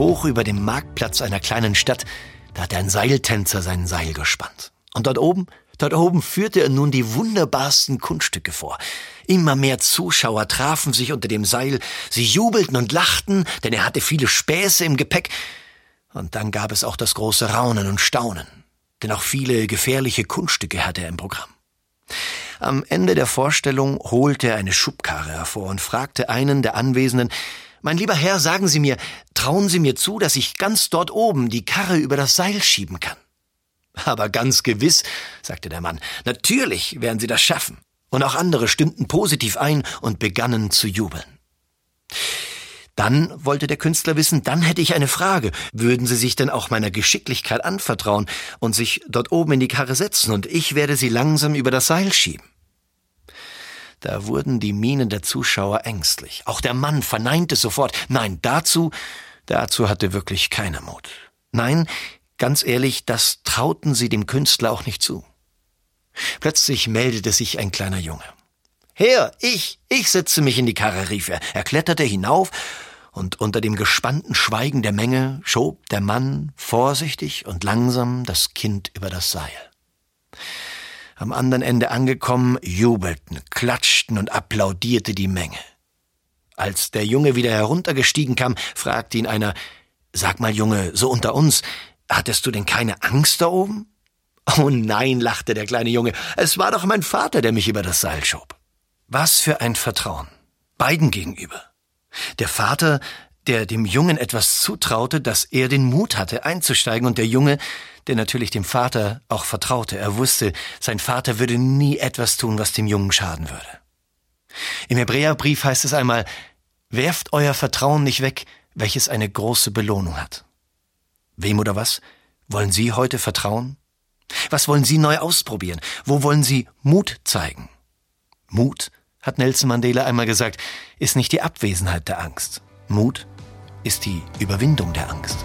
Hoch über dem Marktplatz einer kleinen Stadt, da hatte ein Seiltänzer sein Seil gespannt. Und dort oben, dort oben führte er nun die wunderbarsten Kunststücke vor. Immer mehr Zuschauer trafen sich unter dem Seil, sie jubelten und lachten, denn er hatte viele Späße im Gepäck. Und dann gab es auch das große Raunen und Staunen, denn auch viele gefährliche Kunststücke hatte er im Programm. Am Ende der Vorstellung holte er eine Schubkarre hervor und fragte einen der Anwesenden, mein lieber Herr, sagen Sie mir, trauen Sie mir zu, dass ich ganz dort oben die Karre über das Seil schieben kann? Aber ganz gewiss, sagte der Mann, natürlich werden Sie das schaffen. Und auch andere stimmten positiv ein und begannen zu jubeln. Dann wollte der Künstler wissen, dann hätte ich eine Frage. Würden Sie sich denn auch meiner Geschicklichkeit anvertrauen und sich dort oben in die Karre setzen und ich werde Sie langsam über das Seil schieben? Da wurden die Mienen der Zuschauer ängstlich. Auch der Mann verneinte sofort. Nein, dazu, dazu hatte wirklich keiner Mut. Nein, ganz ehrlich, das trauten sie dem Künstler auch nicht zu. Plötzlich meldete sich ein kleiner Junge. Herr, ich, ich setze mich in die Karre, rief er. Er kletterte hinauf, und unter dem gespannten Schweigen der Menge schob der Mann vorsichtig und langsam das Kind über das Seil. Am anderen Ende angekommen, jubelten, klatschten und applaudierte die Menge. Als der Junge wieder heruntergestiegen kam, fragte ihn einer, Sag mal, Junge, so unter uns, hattest du denn keine Angst da oben? Oh nein, lachte der kleine Junge, es war doch mein Vater, der mich über das Seil schob. Was für ein Vertrauen. Beiden gegenüber. Der Vater, der dem Jungen etwas zutraute, dass er den Mut hatte, einzusteigen, und der Junge, der natürlich dem Vater auch vertraute. Er wusste, sein Vater würde nie etwas tun, was dem Jungen schaden würde. Im Hebräerbrief heißt es einmal, werft euer Vertrauen nicht weg, welches eine große Belohnung hat. Wem oder was wollen Sie heute vertrauen? Was wollen Sie neu ausprobieren? Wo wollen Sie Mut zeigen? Mut, hat Nelson Mandela einmal gesagt, ist nicht die Abwesenheit der Angst. Mut ist die Überwindung der Angst.